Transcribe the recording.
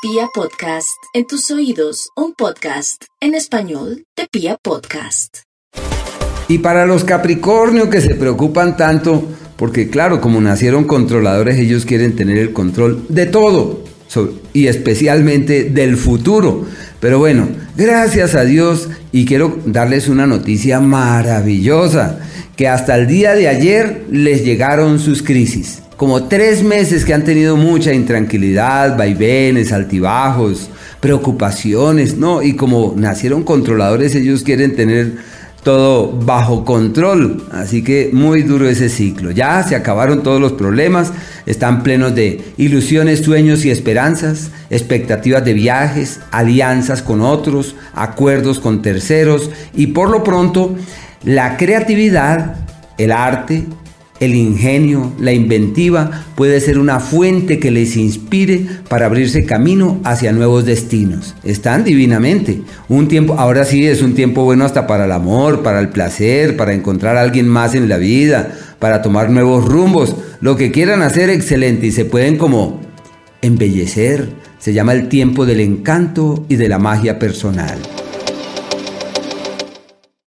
Pia Podcast, en tus oídos, un podcast en español de Pia Podcast. Y para los Capricornio que se preocupan tanto, porque claro, como nacieron controladores, ellos quieren tener el control de todo y especialmente del futuro. Pero bueno, gracias a Dios y quiero darles una noticia maravillosa, que hasta el día de ayer les llegaron sus crisis como tres meses que han tenido mucha intranquilidad, vaivenes, altibajos, preocupaciones, ¿no? Y como nacieron controladores, ellos quieren tener todo bajo control. Así que muy duro ese ciclo. Ya se acabaron todos los problemas, están plenos de ilusiones, sueños y esperanzas, expectativas de viajes, alianzas con otros, acuerdos con terceros y por lo pronto la creatividad, el arte, el ingenio, la inventiva puede ser una fuente que les inspire para abrirse camino hacia nuevos destinos. Están divinamente. Un tiempo, ahora sí es un tiempo bueno hasta para el amor, para el placer, para encontrar a alguien más en la vida, para tomar nuevos rumbos. Lo que quieran hacer excelente y se pueden como embellecer. Se llama el tiempo del encanto y de la magia personal.